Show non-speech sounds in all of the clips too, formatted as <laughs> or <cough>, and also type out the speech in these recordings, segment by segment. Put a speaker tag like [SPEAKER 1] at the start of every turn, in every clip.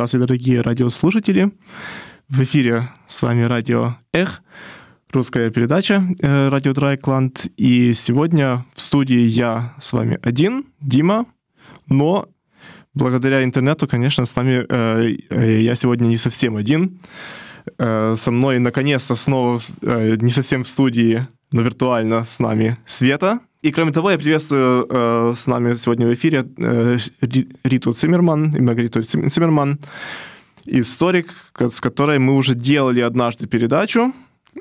[SPEAKER 1] Здравствуйте, дорогие радиослушатели. В эфире с вами радио Эх, русская передача э, радио Драйкланд. И сегодня в студии я с вами один, Дима, но благодаря интернету, конечно, с нами э, э, я сегодня не совсем один. Со мной наконец-то снова не совсем в студии, но виртуально с нами Света. И кроме того, я приветствую э, с нами сегодня в эфире э, Риту Циммерман и Маргариту Циммерман, историк, с которой мы уже делали однажды передачу.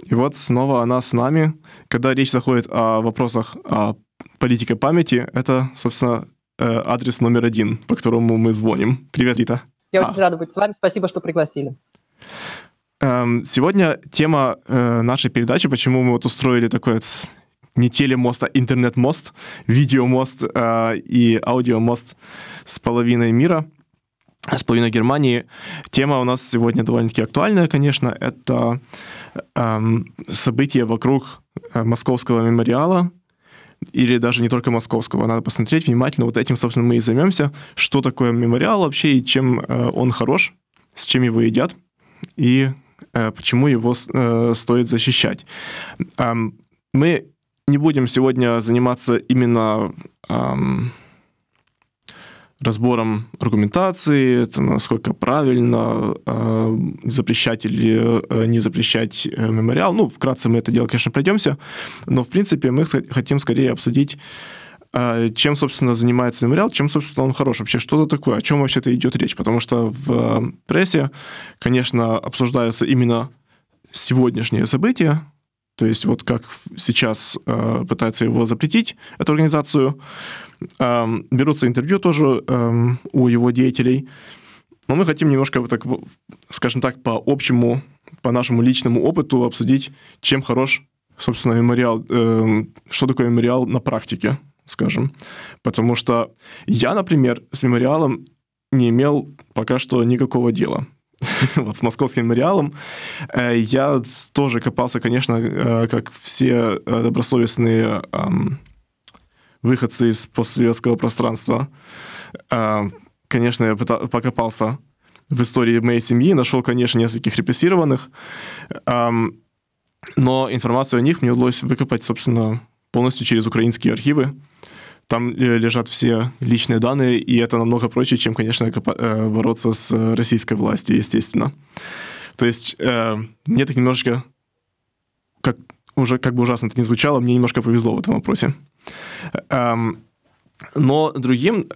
[SPEAKER 1] И вот снова она с нами. Когда речь заходит о вопросах о политике памяти, это, собственно, э, адрес номер один, по которому мы звоним. Привет, Рита.
[SPEAKER 2] Я а. очень рада быть с вами. Спасибо, что пригласили.
[SPEAKER 1] Эм, сегодня тема э, нашей передачи, почему мы вот устроили такой не телемост, а интернет-мост, видеомост э, и аудиомост с половиной мира, с половиной Германии. Тема у нас сегодня довольно-таки актуальная, конечно. Это э, события вокруг э, Московского мемориала, или даже не только московского. Надо посмотреть внимательно. Вот этим, собственно, мы и займемся. Что такое мемориал вообще и чем э, он хорош, с чем его едят и э, почему его э, стоит защищать. Эм, мы не будем сегодня заниматься именно эм, разбором аргументации, это насколько правильно э, запрещать или э, не запрещать э, мемориал. Ну, вкратце мы это дело, конечно, пройдемся, но, в принципе, мы хотим скорее обсудить, э, чем, собственно, занимается мемориал, чем, собственно, он хорош. Вообще, что это такое, о чем вообще-то идет речь. Потому что в прессе, конечно, обсуждаются именно сегодняшние события, то есть вот как сейчас э, пытаются его запретить, эту организацию, э, берутся интервью тоже э, у его деятелей. Но мы хотим немножко, так, скажем так, по общему, по нашему личному опыту обсудить, чем хорош, собственно, мемориал, э, что такое мемориал на практике, скажем. Потому что я, например, с мемориалом не имел пока что никакого дела. <laughs> вот с московским мемориалом. Э, я тоже копался, конечно, э, как все э, добросовестные выходцы из постсоветского пространства. Конечно, я покопался в истории моей семьи, нашел, конечно, нескольких репрессированных, но информацию о них мне удалось выкопать, собственно, полностью через украинские архивы. Там э, лежат все личные данные, и это намного проще, чем, конечно, э, бороться с российской властью, естественно. То есть э, мне так немножечко, как, уже как бы ужасно это не звучало, мне немножко повезло в этом вопросе. Эм, но другим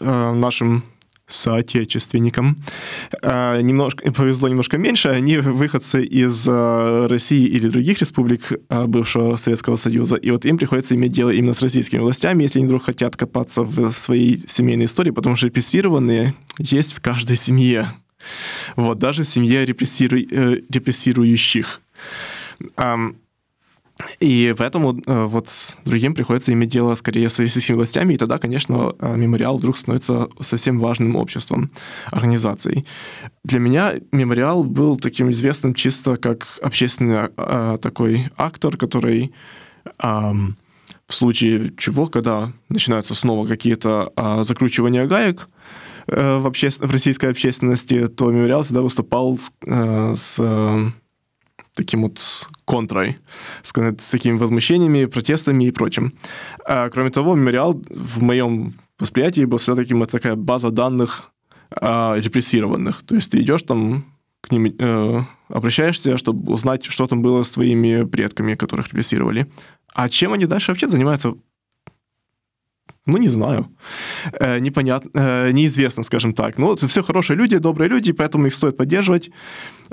[SPEAKER 1] нашим соотечественникам. А, немножко, повезло немножко меньше. Они выходцы из а, России или других республик а, бывшего Советского Союза. И вот им приходится иметь дело именно с российскими властями, если они вдруг хотят копаться в своей семейной истории, потому что репрессированные есть в каждой семье. Вот, даже в семье репрессиру... Э, репрессирующих. И поэтому э, вот с другим приходится иметь дело скорее с российскими властями, и тогда, конечно, э, мемориал вдруг становится совсем важным обществом, организацией. Для меня мемориал был таким известным чисто как общественный э, такой актор, который в случае чего, когда начинаются снова какие-то закручивания гаек, в, обще... в российской общественности, то мемориал всегда выступал с, с таким вот контрой, с, такими возмущениями, протестами и прочим. А, кроме того, мемориал в моем восприятии был всегда таким, такая база данных а, репрессированных. То есть ты идешь там к ним, э, обращаешься, чтобы узнать, что там было с твоими предками, которых репрессировали. А чем они дальше вообще занимаются? Ну, не знаю. Э, непонятно, э, неизвестно, скажем так. Ну, это все хорошие люди, добрые люди, поэтому их стоит поддерживать.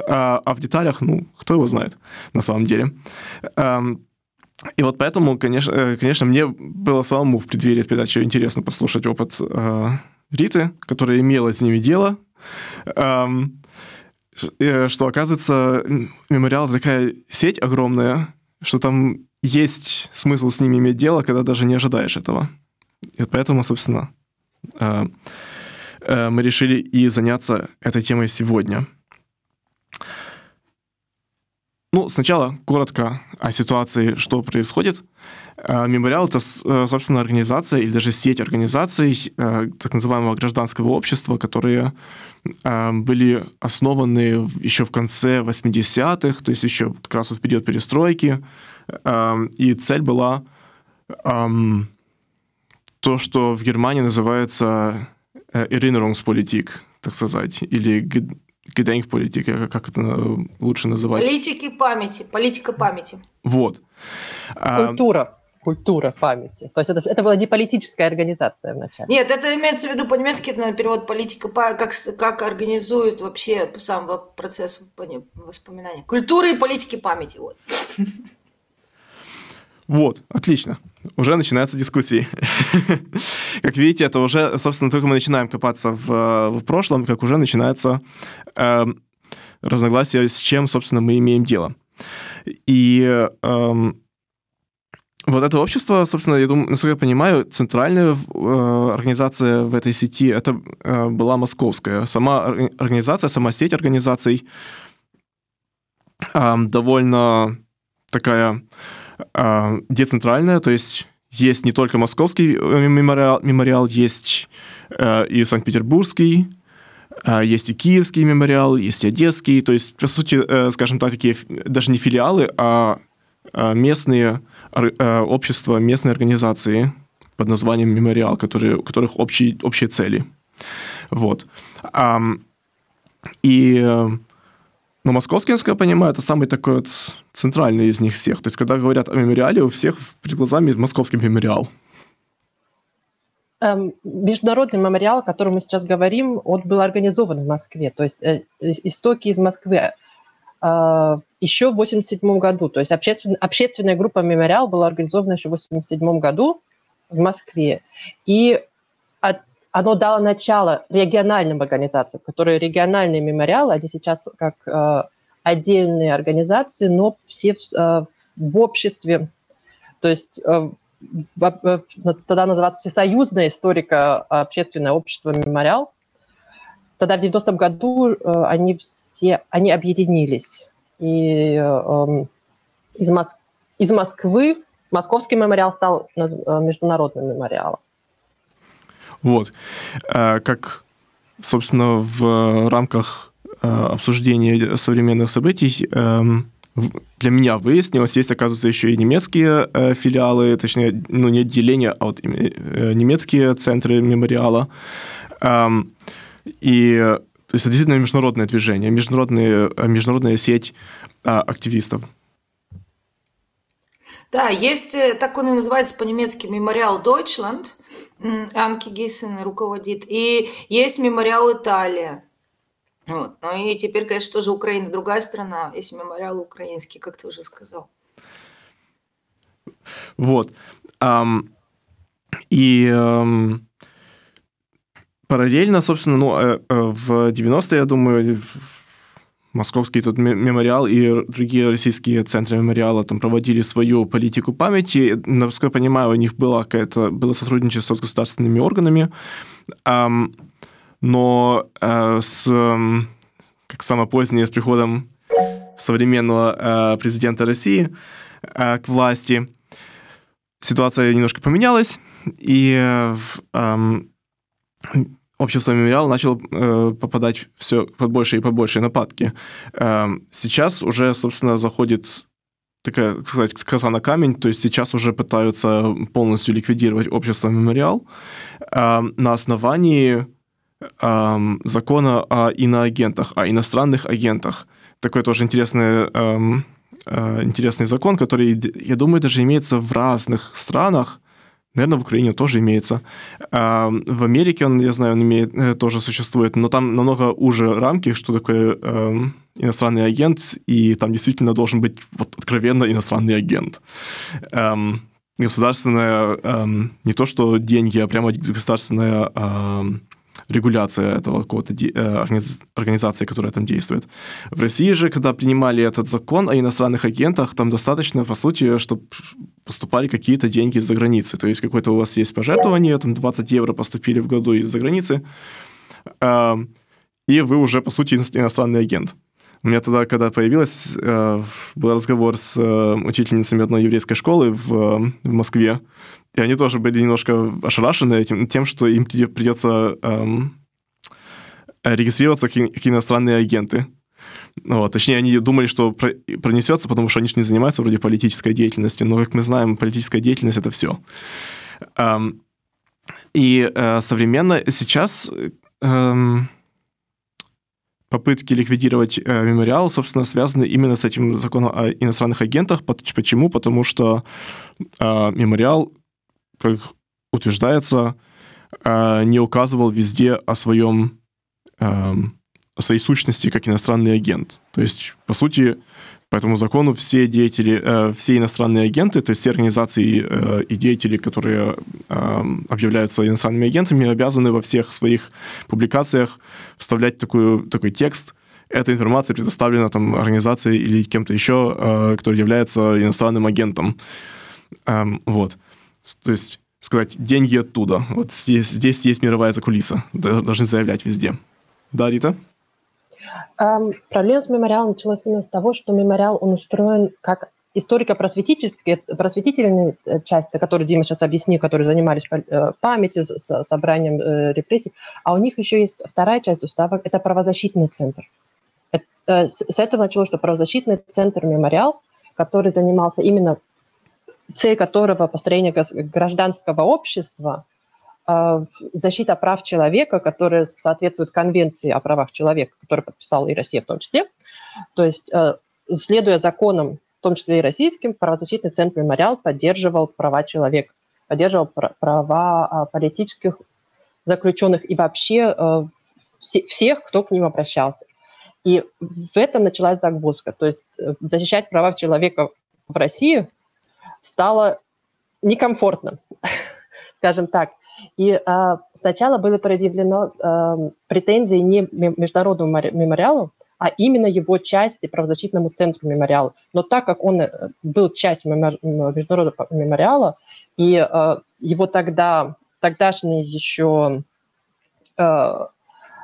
[SPEAKER 1] А, а в деталях, ну, кто его знает на самом деле. Эм, и вот поэтому, конечно, э, конечно, мне было самому в преддверии передачи интересно послушать опыт э, Риты, которая имела с ними дело. Эм, э, что, оказывается, мемориал — такая сеть огромная, что там есть смысл с ними иметь дело, когда даже не ожидаешь этого. И поэтому, собственно, э, э, мы решили и заняться этой темой сегодня. Ну, сначала коротко о ситуации, что происходит. Э, мемориал — это, собственно, организация или даже сеть организаций так называемого гражданского общества, которые были основаны еще в конце 80-х, то есть еще как раз в период перестройки. И цель была то, что в Германии называется э, Erinnerungspolitik, так сказать, или Gedenkpolitik, как это э, лучше называть?
[SPEAKER 3] Политики памяти, политика памяти.
[SPEAKER 1] Вот.
[SPEAKER 2] А, Культура культура памяти. То есть это, это была не политическая организация вначале.
[SPEAKER 3] Нет, это имеется в виду по-немецки, это наверное, перевод политика, как, как организует вообще сам процесс воспоминания. Культуры и политики памяти. Вот.
[SPEAKER 1] Вот, отлично. Уже начинаются дискуссии. <laughs> как видите, это уже, собственно, только мы начинаем копаться в, в прошлом, как уже начинаются э, разногласия, с чем, собственно, мы имеем дело. И э, вот это общество, собственно, я думаю, насколько я понимаю, центральная э, организация в этой сети это э, была московская. Сама организация, сама сеть организаций э, довольно такая децентральная, то есть есть не только московский э, мемориал, мемориал есть э, и Санкт-Петербургский, э, есть и киевский мемориал, есть и одесский, то есть, по сути, э, скажем так, такие даже не филиалы, а э, местные общества, местные организации под названием мемориал, которые, у которых общие, общие цели. Вот. И но московский, насколько я понимаю, это самый такой вот центральный из них всех. То есть, когда говорят о мемориале, у всех перед глазами московский мемориал.
[SPEAKER 2] Эм, международный мемориал, о котором мы сейчас говорим, он был организован в Москве. То есть э, истоки из Москвы э, еще в 1987 году. То есть обществен, общественная группа «Мемориал» была организована еще в 1987 году в Москве. И оно дало начало региональным организациям, которые региональные мемориалы, они сейчас как э, отдельные организации, но все в, э, в обществе, то есть э, в, тогда называется Всесоюзное историко-общественное общество «Мемориал». Тогда в 90-м году э, они все они объединились. И э, из, Моск... из Москвы Московский мемориал стал э, международным мемориалом.
[SPEAKER 1] Вот. Э, как, собственно, в рамках э, обсуждения современных событий эм, для меня выяснилось, есть, оказывается, еще и немецкие э, филиалы, точнее, ну, не отделения, а вот немецкие центры мемориала. Эм, и то есть это действительно международное движение, международная, международная сеть активистов.
[SPEAKER 3] Да, есть, так он и называется по-немецки, мемориал Deutschland, Анки Гейсен руководит, и есть мемориал Италия. Вот. Ну и теперь, конечно, тоже Украина другая страна, есть мемориал украинский, как ты уже сказал.
[SPEAKER 1] Вот. И параллельно, собственно, ну, э, э, в 90-е, я думаю, Московский тут мемориал и другие российские центры мемориала там проводили свою политику памяти. Насколько я понимаю, у них было, какое-то, было сотрудничество с государственными органами, но э, с, как самое позднее, с приходом современного э, президента России э, к власти, ситуация немножко поменялась, и общество мемориал начало э, попадать все под больше и под больше нападки. Э, сейчас уже, собственно, заходит такая, так сказать, коса на камень, то есть сейчас уже пытаются полностью ликвидировать общество мемориал э, на основании э, закона о иноагентах, о иностранных агентах. Такой тоже интересный, э, э, интересный закон, который, я думаю, даже имеется в разных странах, Наверное, в Украине тоже имеется. А в Америке он, я знаю, он имеет, э, тоже существует, но там намного уже рамки, что такое э, иностранный агент, и там действительно должен быть вот откровенно иностранный агент. Эм, государственная, эм, не то что деньги, а прямо государственная эм, регуляция этого какого-то э, организации, которая там действует. В России же, когда принимали этот закон о иностранных агентах, там достаточно, по сути, чтобы поступали какие-то деньги из-за границы. То есть какое-то у вас есть пожертвование, там 20 евро поступили в году из-за границы, эм, и вы уже, по сути, иностранный агент. У меня тогда, когда появилась, э, был разговор с э, учительницами одной еврейской школы в, в Москве, и они тоже были немножко ошарашены этим, тем, что им придется эм, регистрироваться как, иностранные агенты. Вот. Точнее, они думали, что пронесется, потому что они же не занимаются вроде политической деятельностью, но, как мы знаем, политическая деятельность — это все. Эм, и э, современно сейчас эм, попытки ликвидировать э, мемориал, собственно, связаны именно с этим законом о иностранных агентах. Почему? Потому что э, мемориал, как утверждается, э, не указывал везде о своем э, о своей сущности как иностранный агент. То есть, по сути, по этому закону все деятели, э, все иностранные агенты, то есть все организации э, и деятели, которые э, объявляются иностранными агентами, обязаны во всех своих публикациях вставлять такую, такой текст. Эта информация предоставлена там организацией или кем-то еще, который является иностранным агентом. Эм, вот. То есть сказать, деньги оттуда. Вот здесь, здесь есть мировая закулиса. Должны заявлять везде. Да, Рита?
[SPEAKER 2] Um, проблема с мемориалом началась именно с того, что мемориал, он устроен как историко-просветительная э, часть, которую Дима сейчас объяснил, которые занимались э, памятью, собранием э, репрессий, а у них еще есть вторая часть устава, это правозащитный центр. С этого началось, что правозащитный центр «Мемориал», который занимался именно цель которого построение гражданского общества, а, защита прав человека, которая соответствует Конвенции о правах человека, которую подписала и Россия в том числе. То есть, э, следуя законам, в том числе и российским, правозащитный центр «Мемориал» поддерживал права человека, поддерживал права а, политических заключенных и вообще всех, кто к ним обращался. И в этом началась загвоздка. То есть э, защищать права человека в России стало некомфортно, <laughs> скажем так. И э, сначала были предъявлено э, претензии не международному мемориалу, а именно его части правозащитному центру мемориала. Но так как он э, был частью международного мемориала, и э, его тогда, тогдашний еще э,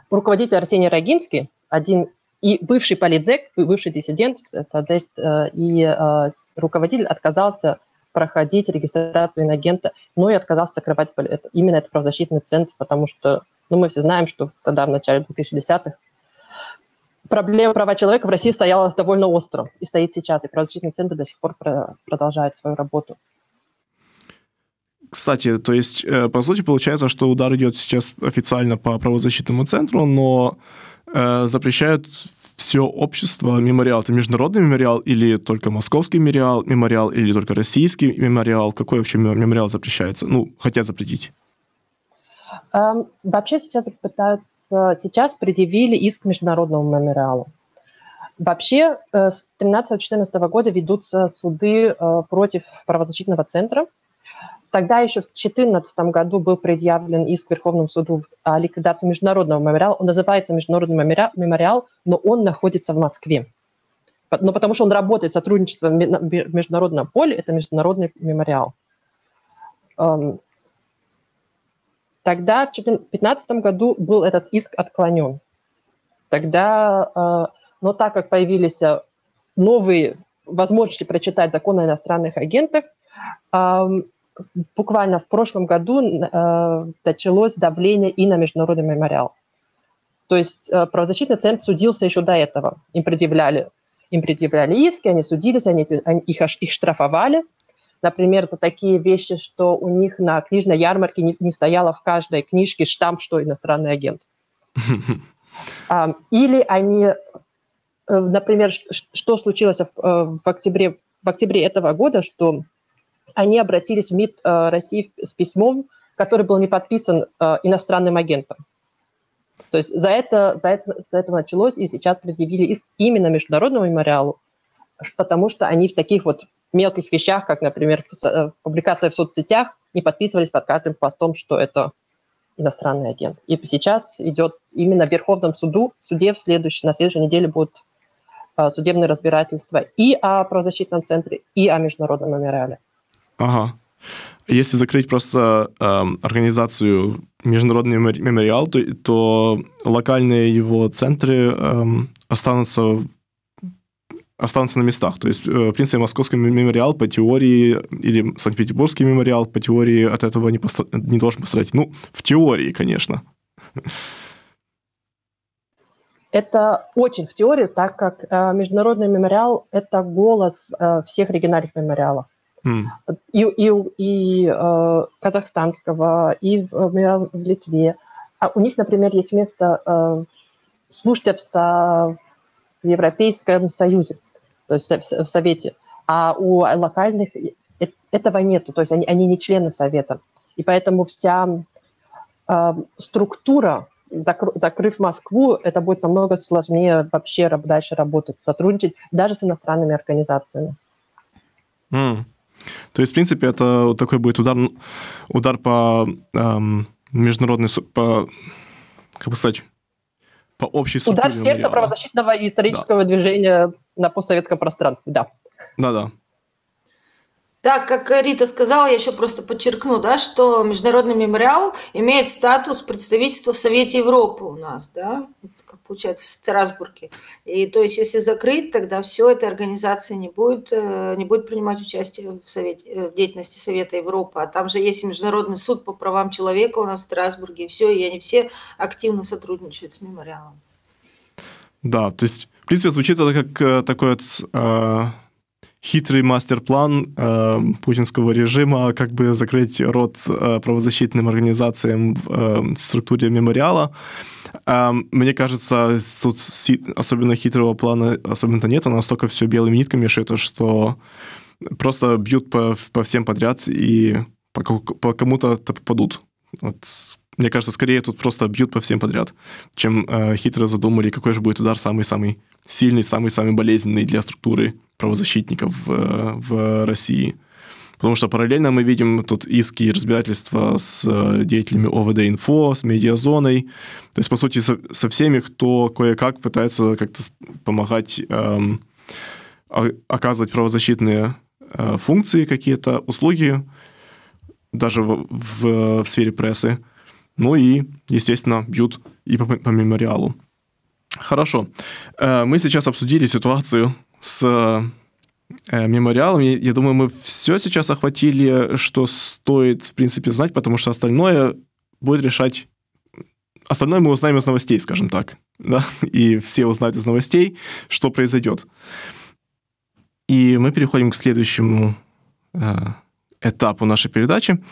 [SPEAKER 2] руководитель Арсений Рогинский, один и бывший политзек, бывший диссидент, э, и э, руководитель отказался проходить регистрацию инагента, но и отказался закрывать это, именно этот правозащитный центр, потому что ну, мы все знаем, что тогда, в начале 2010-х, проблема права человека в России стояла довольно остро и стоит сейчас, и правозащитный центр до сих пор продолжает свою работу.
[SPEAKER 1] Кстати, то есть, э, по сути, получается, что удар идет сейчас официально по правозащитному центру, но э, запрещают все общество мемориал? Это международный мемориал или только московский мемориал, мемориал или только российский мемориал? Какой вообще мемориал запрещается? Ну, хотят запретить.
[SPEAKER 2] Um, вообще сейчас пытаются, сейчас предъявили иск международному мемориалу. Вообще э, с 13-14 года ведутся суды э, против правозащитного центра, Тогда еще в 2014 году был предъявлен иск Верховному суду о ликвидации международного мемориала. Он называется Международный мемориал, но он находится в Москве. Но потому что он работает, сотрудничество в международном поле, это международный мемориал. Эм, тогда в 2015 году был этот иск отклонен. Тогда, э, но так как появились э, новые возможности прочитать закон о иностранных агентах, эм, буквально в прошлом году э, началось давление и на международный мемориал. То есть э, правозащитный центр судился еще до этого. Им предъявляли, им предъявляли иски, они судились, они, они их, их штрафовали. Например, это такие вещи, что у них на книжной ярмарке не, не стояло в каждой книжке штамп, что иностранный агент. <laughs> Или они, э, например, что случилось в октябре, в октябре этого года, что они обратились в МИД э, России с письмом, который был не подписан э, иностранным агентом. То есть за это, за это, за это началось, и сейчас предъявили именно Международному мемориалу, потому что они в таких вот мелких вещах, как, например, э, публикация в соцсетях, не подписывались под каждым постом, что это иностранный агент. И сейчас идет именно в Верховном суду, в суде в следующей, на следующей неделе будет э, судебное разбирательство и о правозащитном центре, и о международном мемориале.
[SPEAKER 1] Ага. Если закрыть просто э, организацию Международный мемориал, то, то локальные его центры э, останутся останутся на местах. То есть, э, в принципе, Московский мемориал по теории или Санкт-Петербургский мемориал по теории от этого не, постра... не должен пострадать. Ну, в теории, конечно.
[SPEAKER 2] Это очень в теории, так как э, Международный мемориал – это голос э, всех региональных мемориалов. Mm. И, и, и э, казахстанского, и в, в Литве. А у них, например, есть место э, слушать в, в Европейском Союзе то есть в Совете. А у локальных этого нету, то есть они, они не члены Совета. И поэтому вся э, структура, закр, закрыв Москву, это будет намного сложнее вообще дальше работать, сотрудничать даже с иностранными организациями.
[SPEAKER 1] Mm. То есть, в принципе, это вот такой будет удар, удар по эм, международной, по, как бы сказать, по общей структуре.
[SPEAKER 2] Удар в сердце правозащитного и исторического да. движения на постсоветском пространстве, да.
[SPEAKER 1] Да-да.
[SPEAKER 3] Так, как Рита сказала, я еще просто подчеркну, да, что Международный мемориал имеет статус представительства в Совете Европы у нас, да, как получается в Страсбурге. И то есть, если закрыть, тогда все, эта организация не будет, э, не будет принимать участие в, совете, э, в деятельности Совета Европы. А там же есть Международный суд по правам человека у нас в Страсбурге, и все, и они все активно сотрудничают с мемориалом.
[SPEAKER 1] Да, то есть в принципе, звучит это как э, такой вот э, хитрый мастер-план э, путинского режима, как бы закрыть рот э, правозащитным организациям в э, структуре мемориала. Э, мне кажется, тут особенно хитрого плана особенно нет, а настолько все белыми нитками шито, что просто бьют по, по всем подряд и по, по кому-то попадут. Вот, мне кажется, скорее тут просто бьют по всем подряд, чем э, хитро задумали, какой же будет удар самый-самый сильный, самый-самый болезненный для структуры правозащитников в, в России. Потому что параллельно мы видим тут иски и разбирательства с э, деятелями ОВД-инфо, с медиазоной. То есть, по сути, со, со всеми, кто кое-как пытается как-то помогать эм, оказывать правозащитные э, функции какие-то, услуги, даже в, в, в сфере прессы. Ну и, естественно, бьют и по, по мемориалу. Хорошо. Э, мы сейчас обсудили ситуацию с э, мемориалом. Я думаю, мы все сейчас охватили, что стоит, в принципе, знать, потому что остальное будет решать... Остальное мы узнаем из новостей, скажем так. Да? И все узнают из новостей, что произойдет. И мы переходим к следующему э, этапу нашей передачи.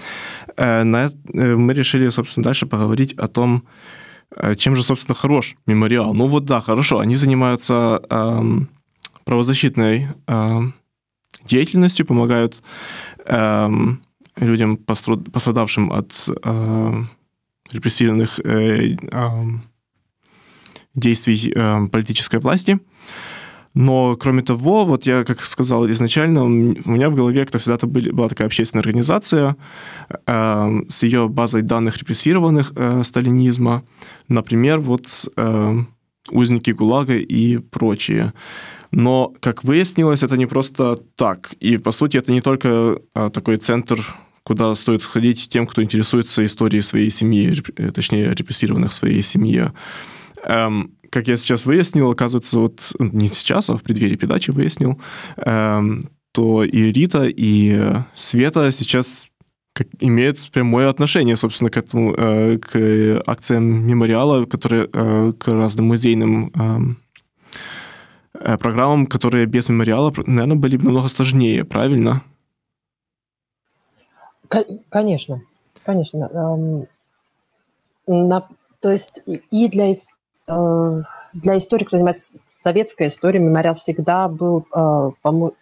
[SPEAKER 1] Мы решили, собственно, дальше поговорить о том, Э, чем же, собственно, хорош мемориал? Ну вот да, хорошо, они занимаются э, правозащитной э, деятельностью, помогают э, людям, пострадавшим от э, репрессивных э, э, действий э, политической власти. Но, кроме того, вот я, как сказал изначально, у меня в голове как-то всегда были, была такая общественная организация э, с ее базой данных репрессированных э, сталинизма. Например, вот э, узники ГУЛАГа и прочие. Но, как выяснилось, это не просто так. И, по сути, это не только э, такой центр куда стоит сходить тем, кто интересуется историей своей семьи, э, точнее, репрессированных в своей семье. Эм, как я сейчас выяснил, оказывается, вот не сейчас, а в преддверии передачи выяснил, эм, то и Рита, и Света сейчас как, имеют прямое отношение, собственно, к этому, э, к акциям мемориала, которые э, к разным музейным эм, программам, которые без мемориала, наверное, были бы намного сложнее, правильно?
[SPEAKER 2] Конечно, конечно. На, то есть и для Э, для историков, кто занимается советской историей, мемориал всегда был э,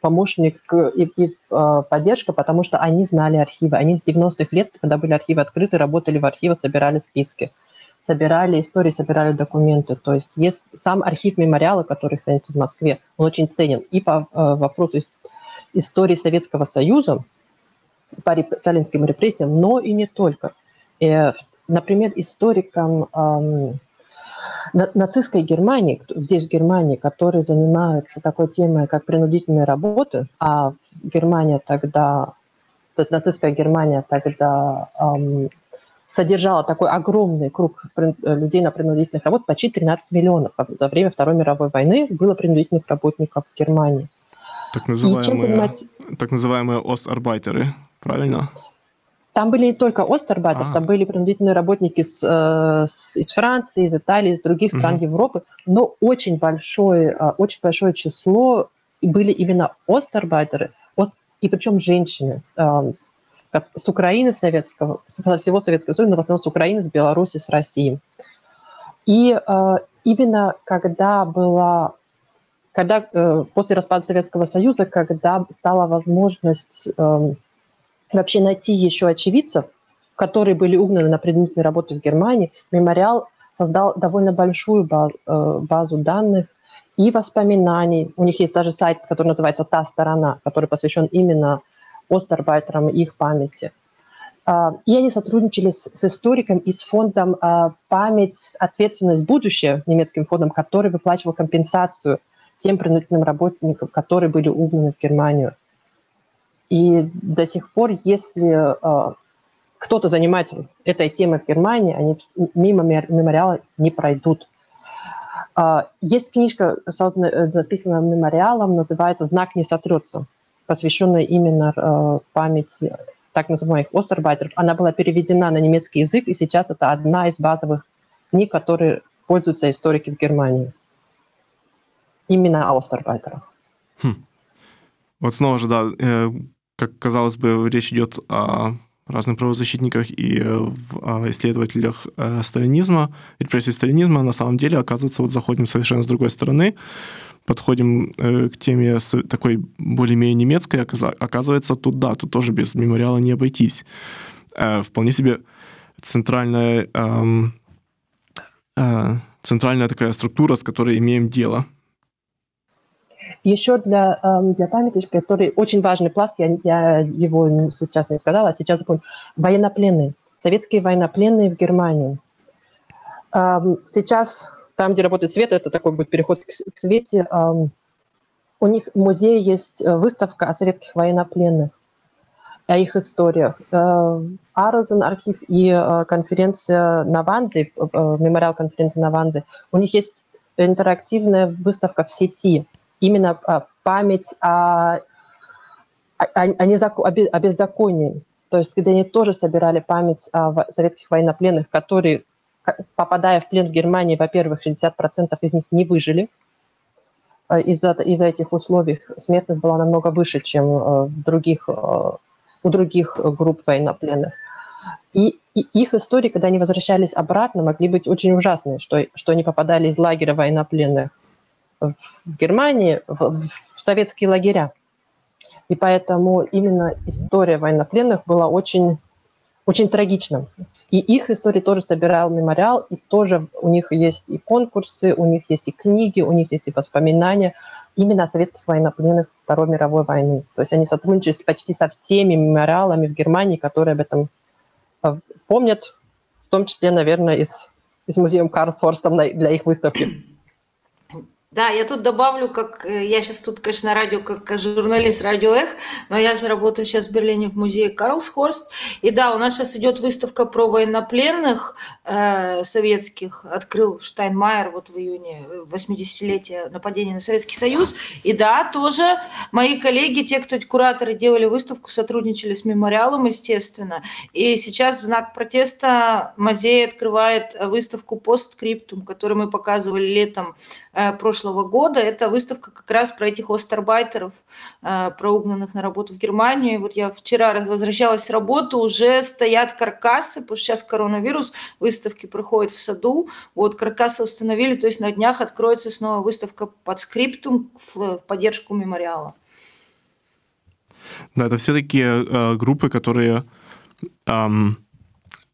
[SPEAKER 2] помощник и, и э, поддержка, потому что они знали архивы. Они с 90-х лет, когда были архивы открыты, работали в архивах, собирали списки, собирали истории, собирали документы. То есть есть сам архив мемориала, который хранится в Москве, он очень ценен. И по э, вопросу истории Советского Союза, по сталинским репрессиям, но и не только. И, например, историкам эм, нацистской Германии, здесь в Германии, которые занимаются такой темой, как принудительные работы, а Германия тогда, то есть нацистская Германия тогда эм, содержала такой огромный круг людей на принудительных работах, почти 13 миллионов. За время Второй мировой войны было принудительных работников в Германии.
[SPEAKER 1] Так называемые, занимать... так называемые остарбайтеры, правильно?
[SPEAKER 2] Там были не только остарбайтеры, а. там были принудительные работники с, э, с, из Франции, из Италии, из других стран угу. Европы, но очень большое, э, очень большое число были именно остарбайтеры, и причем женщины э, с Украины советского, со всего Советского Союза, но в основном с Украины, с Беларуси, с России. И именно когда была когда э, после распада Советского Союза, когда стала возможность э, вообще найти еще очевидцев, которые были угнаны на предметные работы в Германии, мемориал создал довольно большую базу, э, базу данных и воспоминаний. У них есть даже сайт, который называется «Та сторона», который посвящен именно остарбайтерам и их памяти. Uh, и они сотрудничали с, с историком и с фондом uh, «Память, ответственность, будущее», немецким фондом, который выплачивал компенсацию тем принудительным работникам, которые были угнаны в Германию. И до сих пор, если э, кто-то занимается этой темой в Германии, они мимо мемориала не пройдут. Э, есть книжка, созданная, написанная мемориалом, называется «Знак не сотрется», посвященная именно э, памяти так называемых остарбайтеров. Она была переведена на немецкий язык, и сейчас это одна из базовых книг, которые пользуются историки в Германии именно аустарбайтеров.
[SPEAKER 1] Хм. Вот снова же, да, э, как казалось бы, речь идет о разных правозащитниках и в исследователях э, сталинизма, репрессий сталинизма, на самом деле, оказывается, вот заходим совершенно с другой стороны, подходим э, к теме такой более-менее немецкой, оказывается, тут да, тут тоже без мемориала не обойтись. Вполне себе центральная, эм, центральная такая структура, с которой имеем дело –
[SPEAKER 2] еще для, эм, для памяти, который очень важный пласт, я, я его сейчас не сказала, а сейчас запомню, военнопленные, советские военнопленные в Германии. Эм, сейчас там, где работает Света, это такой будет переход к Свете, эм, у них в музее есть э, выставка о советских военнопленных, о их историях. Арозен архив и э, конференция на Ванзе, э, мемориал конференции на Ванзе, у них есть интерактивная выставка в сети – именно а, память о, о, о, незакон, о беззаконии. То есть, где они тоже собирали память о советских военнопленных, которые, попадая в плен в Германии, во-первых, 60% из них не выжили. А, из-за из этих условий смертность была намного выше, чем а, в других, у других групп военнопленных. И, и их истории, когда они возвращались обратно, могли быть очень ужасные, что, что они попадали из лагеря военнопленных в Германии, в, в советские лагеря. И поэтому именно история военнопленных была очень, очень трагична. И их истории тоже собирал мемориал, и тоже у них есть и конкурсы, у них есть и книги, у них есть и воспоминания именно о советских военнопленных Второй мировой войны. То есть они сотрудничали почти со всеми мемориалами в Германии, которые об этом э, помнят, в том числе, наверное, из, из музея Карлсхорстом для их выставки.
[SPEAKER 3] Да, я тут добавлю, как э, я сейчас тут, конечно, радио, как журналист радио Эх, но я же работаю сейчас в Берлине в музее Карлсхорст. И да, у нас сейчас идет выставка про военнопленных э, советских. Открыл Штайнмайер вот в июне 80-летие нападения на Советский Союз. И да, тоже мои коллеги, те, кто кураторы делали выставку, сотрудничали с мемориалом, естественно. И сейчас в знак протеста музей открывает выставку постскриптум, которую мы показывали летом э, прошлого прошлого года. Это выставка как раз про этих остарбайтеров, э, про угнанных на работу в Германию. И вот я вчера возвращалась с работы, уже стоят каркасы, потому что сейчас коронавирус, выставки проходят в саду. Вот каркасы установили, то есть на днях откроется снова выставка под скриптум в поддержку мемориала.
[SPEAKER 1] Да, это все такие э, группы, которые эм,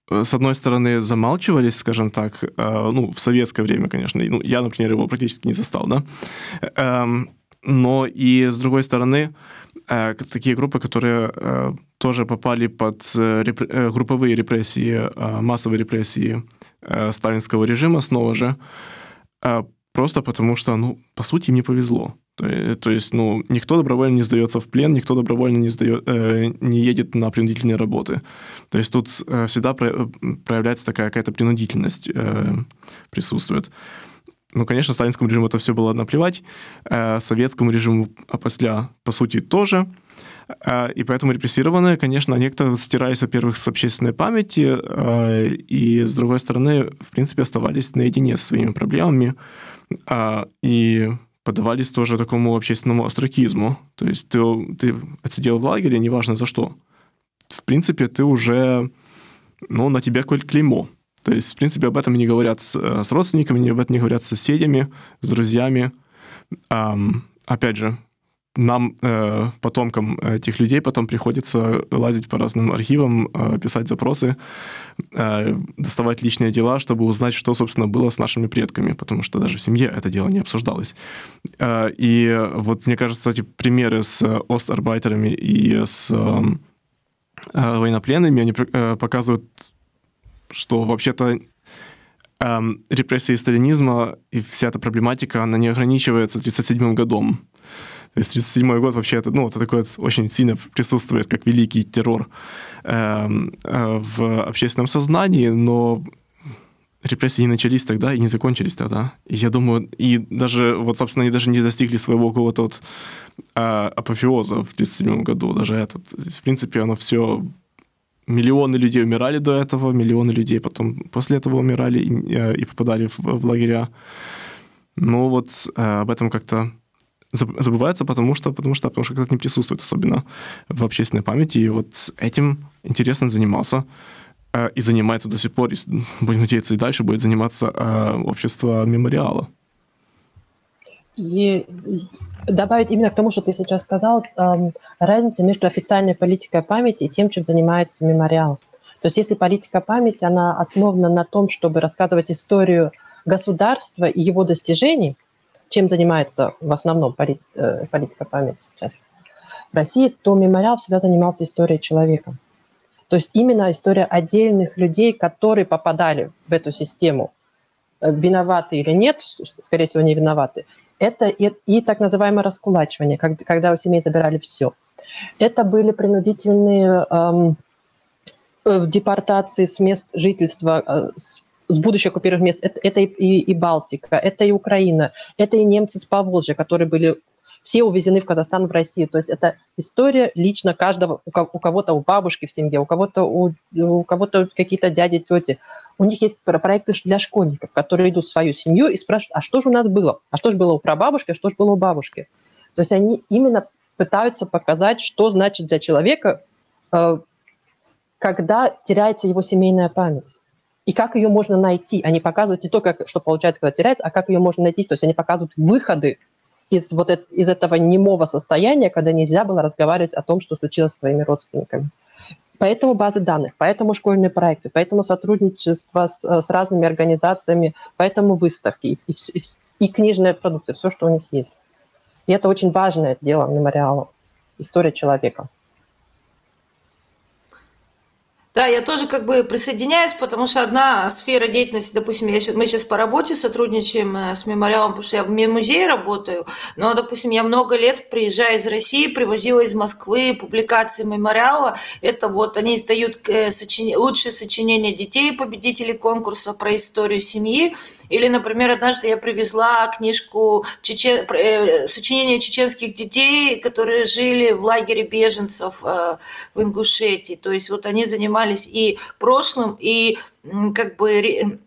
[SPEAKER 1] с одной стороны, замалчивались, скажем так, э, ну, в советское время, конечно, ну, я, например, его практически не застал, да, эм, но и с другой стороны, э, такие группы, которые э, тоже попали под групповые репрессии, массовые репрессии сталинского режима снова же, просто потому что, ну, по сути, им не повезло. То есть, ну, никто добровольно не сдается в плен, никто добровольно не, сдает, э, не едет на принудительные работы. То есть тут э, всегда проявляется такая какая-то принудительность э, присутствует. Ну, конечно, сталинскому режиму это все было наплевать, э, советскому режиму а после, по сути, тоже. Э, и поэтому репрессированные, конечно, некоторые стирались, во-первых, с общественной памяти, э, и, с другой стороны, в принципе, оставались наедине с своими проблемами. Э, и поддавались тоже такому общественному остракизму. То есть ты, ты отсидел в лагере, неважно за что. В принципе, ты уже, ну, на тебя какое-то клеймо. То есть, в принципе, об этом не говорят с, э, с родственниками, об этом не говорят с соседями, с друзьями. Um, опять же, нам, э, потомкам этих людей, потом приходится лазить по разным архивам, э, писать запросы, э, доставать личные дела, чтобы узнать, что, собственно, было с нашими предками, потому что даже в семье это дело не обсуждалось. И вот, мне кажется, эти примеры с остарбайтерами и с военнопленными, они показывают, что вообще-то репрессии сталинизма и вся эта проблематика, она не ограничивается 1937 годом. То есть 37 год вообще это, ну, это такое очень сильно присутствует как великий террор э, э, в общественном сознании, но репрессии не начались тогда и не закончились тогда. И я думаю, и даже, вот, собственно, они даже не достигли своего какого-то вот, э, апофеоза в 1937 году, даже этот. То есть, в принципе, оно все миллионы людей умирали до этого, миллионы людей потом после этого умирали и, э, и попадали в, в лагеря. Но вот э, об этом как-то забывается, потому что, потому что, потому что как-то не присутствует особенно в общественной памяти. И вот этим интересно занимался э, и занимается до сих пор, и, будем надеяться, и дальше будет заниматься э, общество мемориала.
[SPEAKER 2] И добавить именно к тому, что ты сейчас сказал, э, разница между официальной политикой памяти и тем, чем занимается мемориал. То есть если политика памяти, она основана на том, чтобы рассказывать историю государства и его достижений – чем занимается в основном э, политика памяти сейчас в России, то мемориал всегда занимался историей человека. То есть именно история отдельных людей, которые попадали в эту систему, э, виноваты или нет, скорее всего, не виноваты, это и, и так называемое раскулачивание, когда у семей забирали все. Это были принудительные эм, э, депортации с мест жительства, с с будущих оккупированных мест. Это, это и, и Балтика, это и Украина, это и немцы с Поволжья, которые были все увезены в Казахстан, в Россию. То есть это история лично каждого, у кого-то у бабушки в семье, у кого-то у, у кого-то какие-то дяди, тети. У них есть проекты для школьников, которые идут в свою семью и спрашивают, а что же у нас было? А что же было у прабабушки, а что же было у бабушки? То есть они именно пытаются показать, что значит для человека, э, когда теряется его семейная память и как ее можно найти. Они показывают не то, как, что получается, когда теряется, а как ее можно найти. То есть они показывают выходы из, вот это, из этого немого состояния, когда нельзя было разговаривать о том, что случилось с твоими родственниками. Поэтому базы данных, поэтому школьные проекты, поэтому сотрудничество с, с разными организациями, поэтому выставки и, и, и книжные продукты, все, что у них есть. И это очень важное дело мемориала, история человека.
[SPEAKER 3] Да, я тоже как бы присоединяюсь, потому что одна сфера деятельности, допустим, я мы сейчас по работе сотрудничаем э, с мемориалом, потому что я в музее работаю, но, допустим, я много лет, приезжая из России, привозила из Москвы публикации мемориала. Это вот они издают э, сочини... лучшие сочинения детей, победителей конкурса про историю семьи. Или, например, однажды я привезла книжку чечен... Э, сочинения чеченских детей, которые жили в лагере беженцев в Ингушетии. То есть вот они занимались и прошлым, и как бы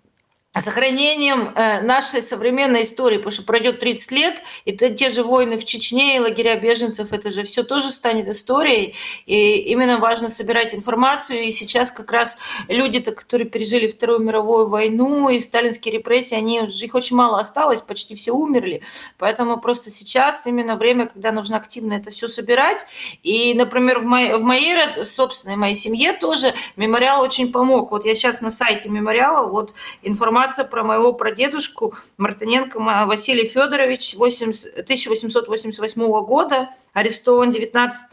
[SPEAKER 3] сохранением э, нашей современной истории, потому что пройдет 30 лет, и те же войны в Чечне и лагеря беженцев, это же все тоже станет историей, и именно важно собирать информацию, и сейчас как раз люди, которые пережили Вторую мировую войну и сталинские репрессии, они, их очень мало осталось, почти все умерли, поэтому просто сейчас именно время, когда нужно активно это все собирать, и, например, в моей, в моей собственной моей семье тоже мемориал очень помог, вот я сейчас на сайте мемориала, вот информация информация про моего прадедушку Мартыненко Василий Федорович 1888 года, арестован 19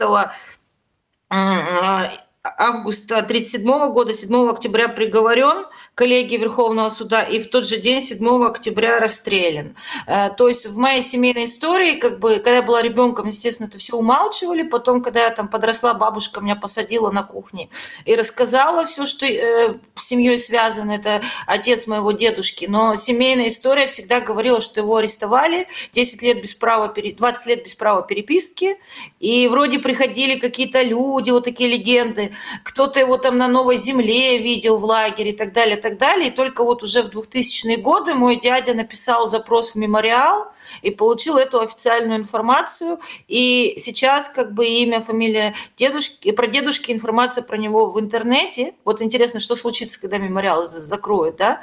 [SPEAKER 3] августа 1937 года, 7 октября приговорен коллегии Верховного суда и в тот же день, 7 октября, расстрелян. Э, то есть в моей семейной истории, как бы, когда я была ребенком, естественно, это все умалчивали. Потом, когда я там подросла, бабушка меня посадила на кухне и рассказала все, что э, с семьей связано. Это отец моего дедушки. Но семейная история всегда говорила, что его арестовали 10 лет без права, 20 лет без права переписки. И вроде приходили какие-то люди, вот такие легенды кто-то его там на Новой Земле видел в лагере и так далее, и так далее. И только вот уже в 2000-е годы мой дядя написал запрос в мемориал и получил эту официальную информацию. И сейчас как бы имя, фамилия дедушки, про дедушки информация про него в интернете. Вот интересно, что случится, когда мемориал закроют, да?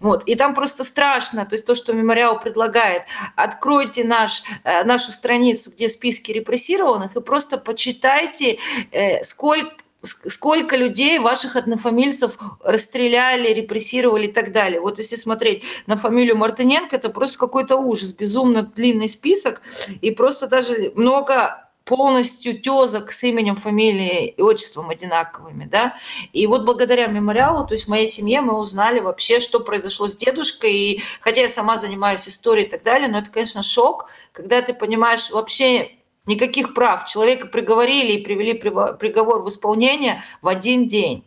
[SPEAKER 3] Вот. И там просто страшно, то есть то, что мемориал предлагает. Откройте наш, э, нашу страницу, где списки репрессированных, и просто почитайте, э, сколько сколько людей, ваших однофамильцев, расстреляли, репрессировали и так далее. Вот если смотреть на фамилию Мартыненко, это просто какой-то ужас, безумно длинный список, и просто даже много полностью тезок с именем, фамилией и отчеством одинаковыми, да. И вот благодаря мемориалу, то есть в моей семье мы узнали вообще, что произошло с дедушкой, и хотя я сама занимаюсь историей и так далее, но это, конечно, шок, когда ты понимаешь вообще Никаких прав. Человека приговорили и привели приговор в исполнение в один день.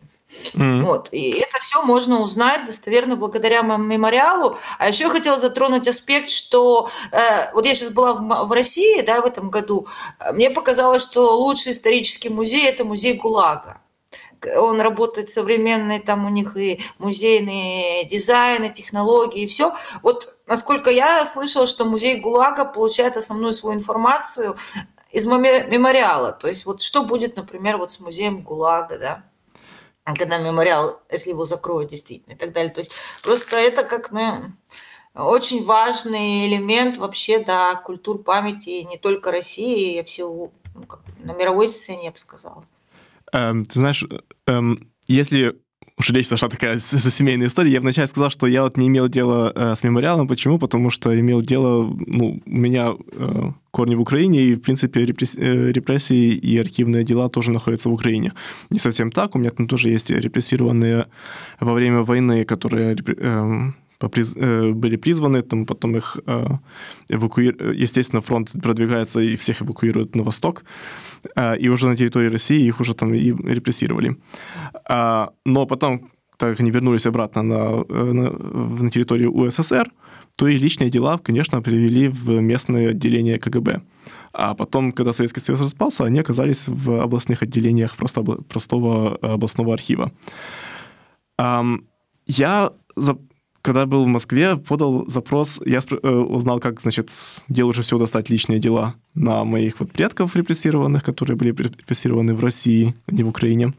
[SPEAKER 3] Mm. Вот. И это все можно узнать достоверно благодаря мемориалу. А еще я хотела затронуть аспект, что э, вот я сейчас была в, в России, да, в этом году, мне показалось, что лучший исторический музей это музей ГУЛАГа он работает современный, там у них и музейные дизайны, технологии, и все. Вот насколько я слышала, что музей ГУЛАГа получает основную свою информацию из мемориала. То есть вот что будет, например, вот с музеем ГУЛАГа, да? когда мемориал, если его закроют действительно и так далее. То есть просто это как ну, очень важный элемент вообще да, культур памяти не только России, а всего ну, как, на мировой сцене, я бы сказала.
[SPEAKER 1] Эм, ты знаешь, эм, если уж речь зашла такая за семейная история, я вначале сказал, что я вот не имел дела э, с мемориалом. Почему? Потому что имел дело, ну, у меня э, корни в Украине, и, в принципе, э, репрессии и архивные дела тоже находятся в Украине. Не совсем так, у меня там тоже есть репрессированные во время войны, которые э, Э, были призваны, там потом их э, эвакуируют. Естественно, фронт продвигается и всех эвакуируют на восток. Э, и уже на территории России их уже там и репрессировали. Но потом, так как они вернулись обратно на, на, на территорию УССР, то и личные дела, конечно, привели в местное отделение КГБ. А потом, когда Советский Союз распался, они оказались в областных отделениях просто простого областного архива. Я когда был в Москве, подал запрос, я э, узнал, как, значит, где лучше всего достать личные дела на моих вот предков репрессированных, которые были репрессированы в России, а не в Украине.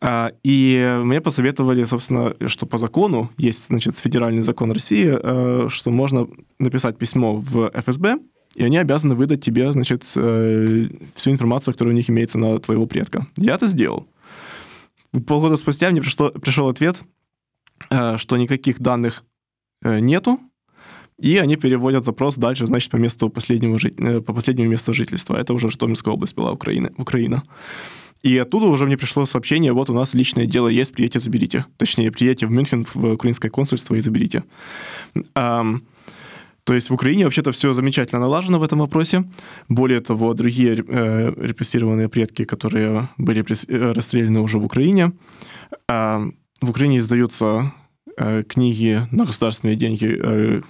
[SPEAKER 1] А, и мне посоветовали, собственно, что по закону, есть, значит, федеральный закон России, э, что можно написать письмо в ФСБ, и они обязаны выдать тебе, значит, э, всю информацию, которая у них имеется на твоего предка. Я это сделал. Полгода спустя мне пришло, пришел ответ, что никаких данных э, нету, и они переводят запрос дальше, значит, по месту последнего, э, по последнему месту жительства. Это уже Житомирская область была, Украина. Украина. И оттуда уже мне пришло сообщение, вот у нас личное дело есть, приедьте, заберите. Точнее, приедьте в Мюнхен, в украинское консульство и заберите. То есть в Украине вообще-то все замечательно налажено в этом вопросе. Более того, другие э, репрессированные предки, которые были расстреляны уже в Украине, э, в Украине издаются э, книги на государственные деньги, э,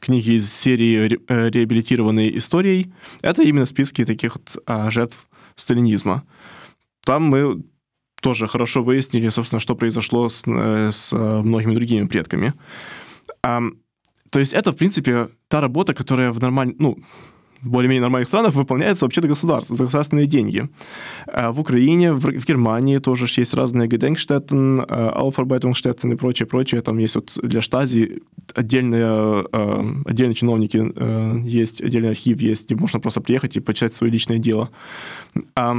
[SPEAKER 1] книги из серии ре, э, «Реабилитированные историей». Это именно списки таких вот э, жертв сталинизма. Там мы тоже хорошо выяснили, собственно, что произошло с, с многими другими предками. То есть это, в принципе, та работа, которая в нормальной, ну, в более-менее нормальных странах выполняется вообще-то государство, за государственные деньги. А в Украине, в, в Германии тоже есть разные Gedenkstätten, Aufarbeitungsstätten и прочее, прочее. Там есть вот для Штази отдельные, э, отдельные чиновники, э, есть отдельный архив, есть, где можно просто приехать и почитать свое личное дело. А,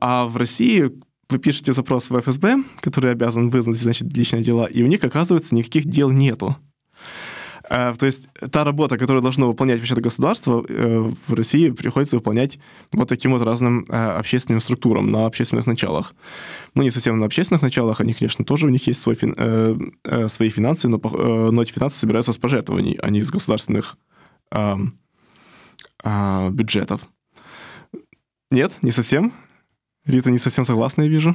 [SPEAKER 1] а в России вы пишете запрос в ФСБ, который обязан вызнать, значит, личные дела, и у них, оказывается, никаких дел нету. Э, то есть та работа, которую должно выполнять вообще-то государство, э, в России приходится выполнять вот таким вот разным э, общественным структурам на общественных началах. Ну, не совсем на общественных началах, они, конечно, тоже у них есть свой, свои финансы, но, но эти финансы собираются с пожертвований, а не из государственных бюджетов. Нет, не совсем. Рита не совсем согласна, я вижу.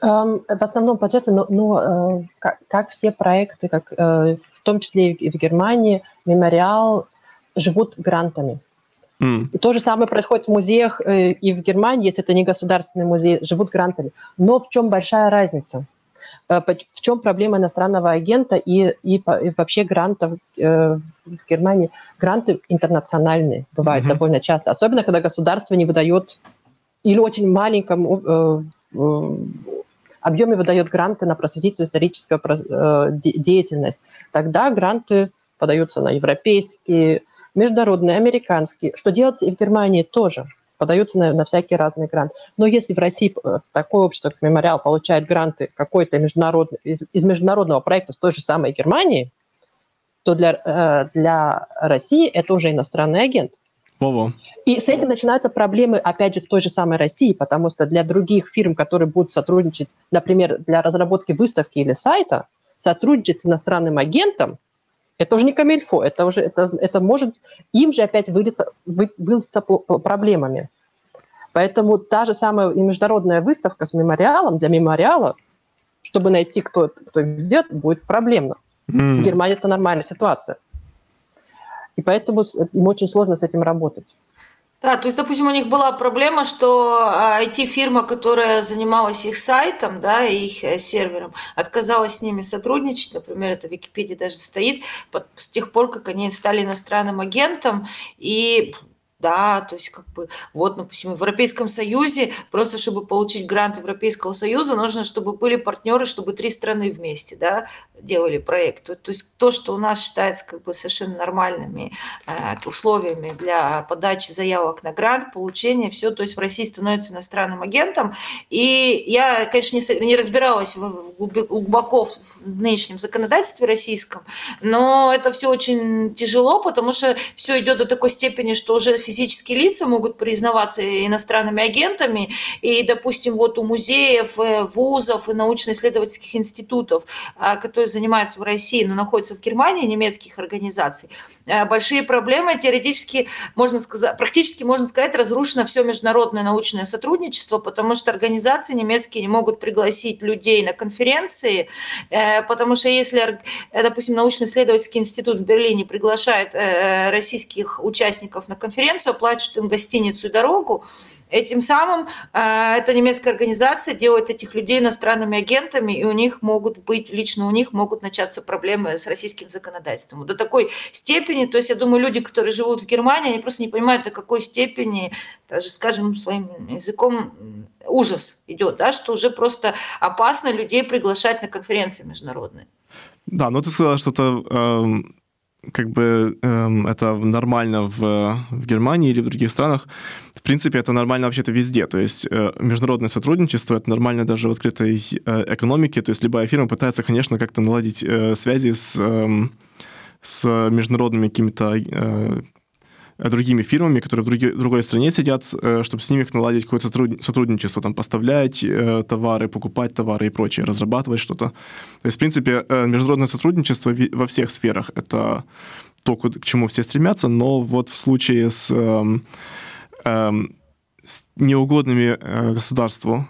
[SPEAKER 2] В основном бюджеты, но, но э, как, как все проекты, как, э, в том числе и в Германии, мемориал живут грантами. Mm. И то же самое происходит в музеях э, и в Германии, если это не государственный музей, живут грантами. Но в чем большая разница? В чем проблема иностранного агента и, и, и вообще грантов в Германии? Гранты интернациональные бывают mm-hmm. довольно часто, особенно когда государство не выдает или очень маленьком объеме выдает гранты на просветительную историческую э, деятельность, тогда гранты подаются на европейские, международные, американские. Что делается и в Германии тоже. Подаются на, на всякие разные гранты. Но если в России э, такое общество, как Мемориал, получает гранты какой-то международный, из, из международного проекта в той же самой Германии, то для, э, для России это уже иностранный агент.
[SPEAKER 1] Во-во.
[SPEAKER 2] И с этим начинаются проблемы, опять же, в той же самой России, потому что для других фирм, которые будут сотрудничать, например, для разработки выставки или сайта, сотрудничать с иностранным агентом, это уже не камильфо, это уже это, это может им же опять вылиться, вы, вылиться проблемами. Поэтому та же самая международная выставка с мемориалом для мемориала, чтобы найти, кто, кто ведет, будет проблемно. Mm. В Германии это нормальная ситуация. И поэтому им очень сложно с этим работать.
[SPEAKER 3] Да, то есть, допустим, у них была проблема, что IT-фирма, а, которая занималась их сайтом, да, их э, сервером, отказалась с ними сотрудничать. Например, это в Википедии даже стоит, с тех пор, как они стали иностранным агентом, и да, то есть как бы вот, допустим, в Европейском Союзе, просто чтобы получить грант Европейского Союза, нужно, чтобы были партнеры, чтобы три страны вместе, да, делали проект. То, есть то, что у нас считается как бы совершенно нормальными э, условиями для подачи заявок на грант, получения, все, то есть в России становится иностранным агентом. И я, конечно, не, не разбиралась в, в, глубоко в нынешнем законодательстве российском, но это все очень тяжело, потому что все идет до такой степени, что уже физические лица могут признаваться иностранными агентами, и, допустим, вот у музеев, э, вузов и научно-исследовательских институтов, а, которые занимаются в России, но находятся в Германии, немецких организаций, э, большие проблемы, теоретически, можно сказать, практически, можно сказать, разрушено все международное научное сотрудничество, потому что организации немецкие не могут пригласить людей на конференции, э, потому что если, допустим, научно-исследовательский институт в Берлине приглашает российских участников на конференцию, оплачивают им гостиницу и дорогу. Этим самым э, эта немецкая организация делает этих людей иностранными агентами, и у них могут быть, лично у них могут начаться проблемы с российским законодательством. До такой степени, то есть я думаю, люди, которые живут в Германии, они просто не понимают, до какой степени, даже, скажем, своим языком ужас идет, да, что уже просто опасно людей приглашать на конференции международные.
[SPEAKER 1] Да, но ты сказала что-то эм, как бы эм, это нормально в, в Германии или в других странах. Принципе, это нормально вообще-то везде. То есть э, международное сотрудничество это нормально даже в открытой э, экономике. То есть любая фирма пытается, конечно, как-то наладить э, связи с, э, с международными какими-то другими фирмами, которые в други, другой стране сидят, чтобы с ними наладить какое-то сотрудничество, там, поставлять товары, покупать товары и прочее, разрабатывать что-то. То есть, в принципе, международное сотрудничество во всех сферах — это то, к чему все стремятся, но вот в случае с, эм, эм, с неугодными государству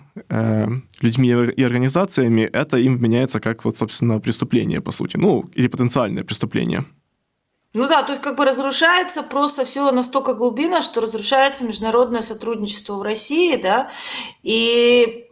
[SPEAKER 1] людьми и организациями, это им вменяется как, вот, собственно, преступление, по сути. Ну, или потенциальное преступление.
[SPEAKER 3] Ну да, то есть как бы разрушается просто все настолько глубинно, что разрушается международное сотрудничество в России, да, и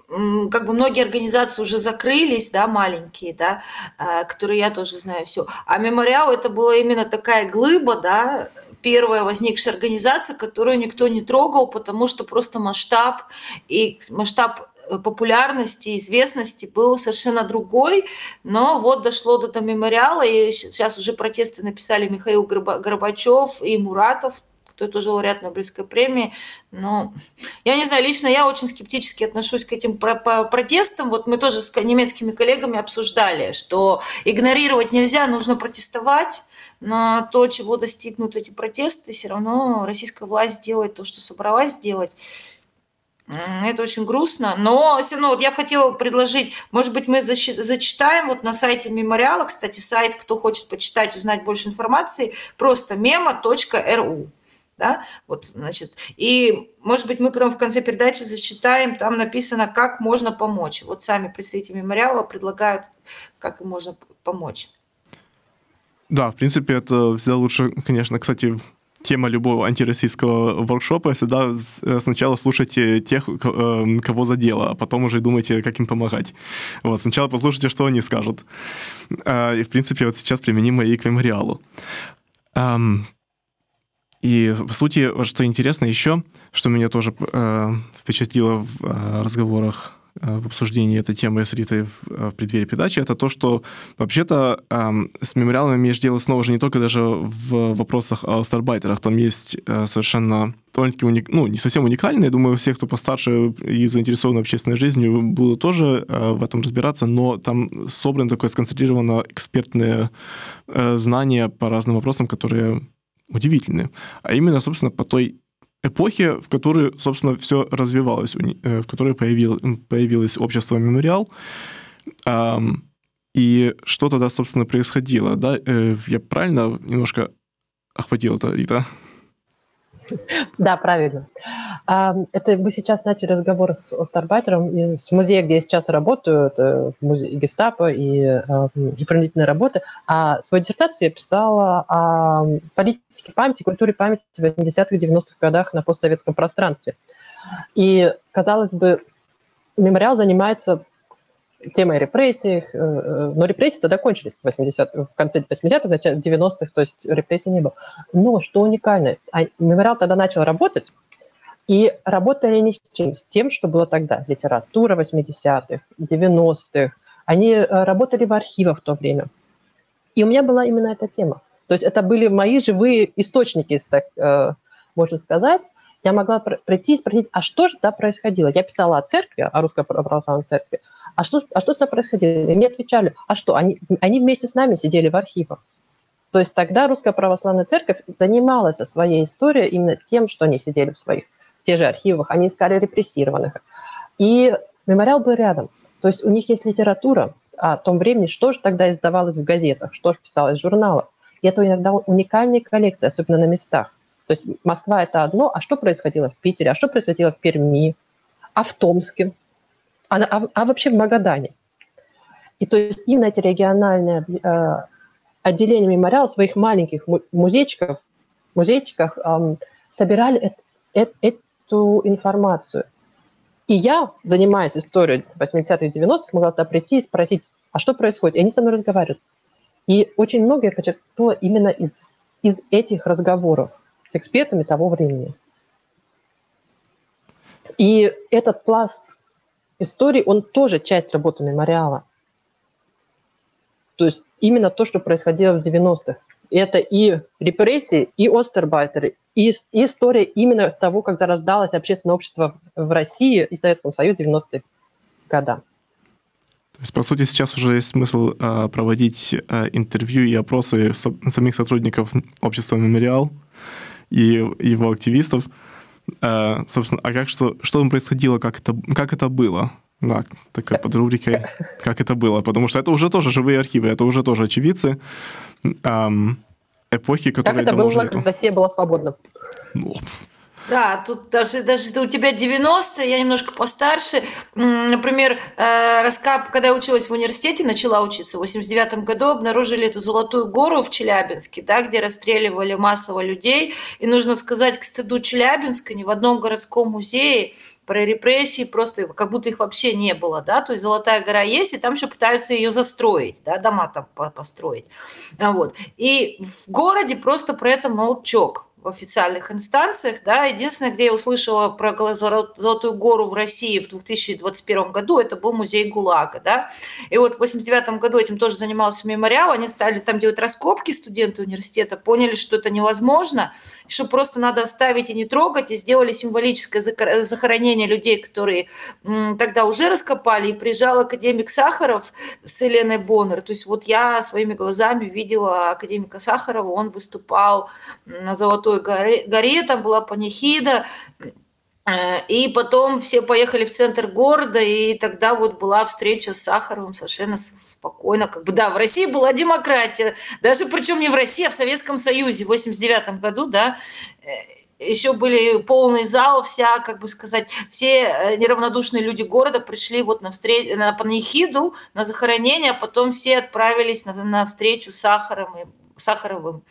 [SPEAKER 3] как бы многие организации уже закрылись, да, маленькие, да, а, которые я тоже знаю все. А мемориал это была именно такая глыба, да, первая возникшая организация, которую никто не трогал, потому что просто масштаб и масштаб э, популярности, известности был совершенно другой, но вот дошло до этого мемориала, и сейчас уже протесты написали Михаил Горбачев и Муратов, кто тоже лауреат Нобелевской премии. Но я не знаю, лично я очень скептически отношусь к этим протестам. Вот мы тоже с немецкими коллегами обсуждали, что игнорировать нельзя, нужно протестовать на то, чего достигнут эти протесты, все равно российская власть делает то, что собралась сделать. Это очень грустно, но все равно вот я хотела предложить, может быть, мы зачитаем вот на сайте мемориала, кстати, сайт, кто хочет почитать, узнать больше информации, просто memo.ru. Да? Вот, значит, и, может быть, мы потом в конце передачи зачитаем, там написано, как можно помочь. Вот сами представители мемориала предлагают, как можно помочь.
[SPEAKER 1] Да, в принципе, это всегда лучше, конечно, кстати, тема любого антироссийского воркшопа всегда э, сначала слушайте тех, э, кого задело, а потом уже думайте, как им помогать. Вот, сначала послушайте, что они скажут. Э, и, в принципе, вот сейчас применимо и к мемориалу. И, по сути, что интересно еще, что меня тоже впечатлило в разговорах Э, в обсуждении этой темы с Ритой в, э, в преддверии передачи, это то, что вообще-то э, с мемориалами имеешь дело снова же не только даже в вопросах о старбайтерах. Там есть э, совершенно довольно-таки уник, ну, не совсем уникальные. Думаю, все, кто постарше и заинтересованы общественной жизнью, будут тоже э, в этом разбираться, но там собрано такое сконцентрировано экспертные э, знания по разным вопросам, которые удивительны. А именно, собственно, по той эпохи, в которой, собственно, все развивалось, э, в которой появил, появилось общество «Мемориал». И что тогда, собственно, происходило? Да? Э, я правильно немножко охватил это, Рита? <laughs>
[SPEAKER 2] Да, правильно. Это мы сейчас начали разговор с Остарбайтером из музея, где я сейчас работаю, это музей гестапо и, и принудительная работа. А свою диссертацию я писала о политике памяти, культуре памяти в 80-х, 90-х годах на постсоветском пространстве. И, казалось бы, мемориал занимается темой репрессий, э, э, но репрессии тогда кончились в, 80, в конце 80-х, в начале 90-х, то есть репрессий не было. Но что уникально, а мемориал тогда начал работать, и работали они с чем? С тем, что было тогда. Литература 80-х, 90-х. Они э, работали в архивах в то время. И у меня была именно эта тема. То есть это были мои живые источники, так э, можно сказать. Я могла прийти и спросить, а что же там происходило? Я писала о церкви, о русской православной церкви. А что, а что там происходило? И мне отвечали, а что, они, они вместе с нами сидели в архивах. То есть тогда русская православная церковь занималась своей историей именно тем, что они сидели в своих в тех же архивах, они искали репрессированных. И мемориал был рядом. То есть у них есть литература о том времени, что же тогда издавалось в газетах, что же писалось в журналах. И это иногда уникальные коллекции, особенно на местах. То есть Москва – это одно, а что происходило в Питере, а что происходило в Перми, а в Томске, а, а, а вообще в Магадане. И то есть именно эти региональные э, отделения мемориала в своих маленьких музейчиках, музейчиках э, собирали э, э, эту информацию. И я, занимаясь историей 80-х 90-х, могла туда прийти и спросить, а что происходит? И они со мной разговаривают. И очень многое почерпнуло именно из, из этих разговоров с экспертами того времени. И этот пласт истории, он тоже часть работы мемориала. То есть именно то, что происходило в 90-х. Это и репрессии, и остербайтеры, и, и история именно того, как зарождалось общественное общество в России и Советском Союзе в 90-е годы.
[SPEAKER 1] То есть, по сути, сейчас уже есть смысл э, проводить э, интервью и опросы со, самих сотрудников общества «Мемориал» и его активистов, Э, собственно, а как что, что там происходило, как это, как это было? Да, такая под рубрикой «Как это было?», потому что это уже тоже живые архивы, это уже тоже очевидцы эм, эпохи, которые...
[SPEAKER 2] Как это было, когда Россия была свободна?
[SPEAKER 3] Ну, Да, тут даже, даже у тебя 90 я немножко постарше. Например, э, раскап, когда я училась в университете, начала учиться в 89 году, обнаружили эту Золотую гору в Челябинске, да, где расстреливали массово людей. И нужно сказать, к стыду Челябинска, ни в одном городском музее про репрессии просто как будто их вообще не было, да, то есть Золотая гора есть, и там еще пытаются ее застроить, да, дома там построить, вот. И в городе просто про это молчок, в официальных инстанциях. Да. Единственное, где я услышала про Золотую гору в России в 2021 году, это был музей ГУЛАГа. Да. И вот в 89 году этим тоже занимался мемориал. Они стали там делать раскопки, студенты университета, поняли, что это невозможно, что просто надо оставить и не трогать, и сделали символическое захоронение людей, которые тогда уже раскопали, и приезжал академик Сахаров с Еленой Боннер. То есть вот я своими глазами видела академика Сахарова, он выступал на Золотой Золотой горе, горе там была панихида, э, и потом все поехали в центр города, и тогда вот была встреча с Сахаровым совершенно спокойно. Как бы, да, в России была демократия, даже причем не в России, а в Советском Союзе в 89 году, да, э, еще были полный зал, вся, как бы сказать, все э, неравнодушные люди города пришли вот на, встреч... на панихиду, на захоронение, а потом все отправились на, на встречу с Сахаровым. Сахаровым.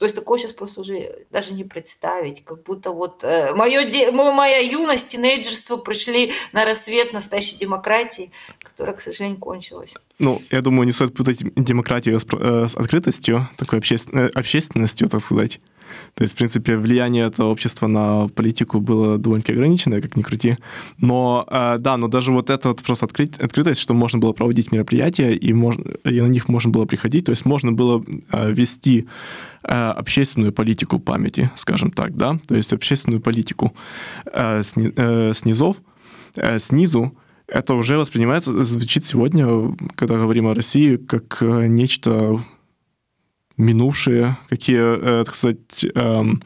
[SPEAKER 3] То есть такое сейчас просто уже даже не представить, как будто вот э, мое де, моя юность, тинейджерство пришли на рассвет настоящей демократии, которая, к сожалению, кончилась.
[SPEAKER 1] Ну, я думаю, не стоит путать демократию с, э, с открытостью, такой обще, общественностью, так сказать. То есть, в принципе, влияние этого общества на политику было довольно-таки ограниченное, как ни крути. Но, э, да, но даже вот эта вот просто открыть, открытость, что можно было проводить мероприятия, и, можно, и на них можно было приходить, то есть можно было э, вести э, общественную политику памяти, скажем так, да, то есть общественную политику сни, снизов, снизу, это уже воспринимается, звучит сегодня, когда говорим о России, как нечто минувшие, какие, э, так сказать, эм,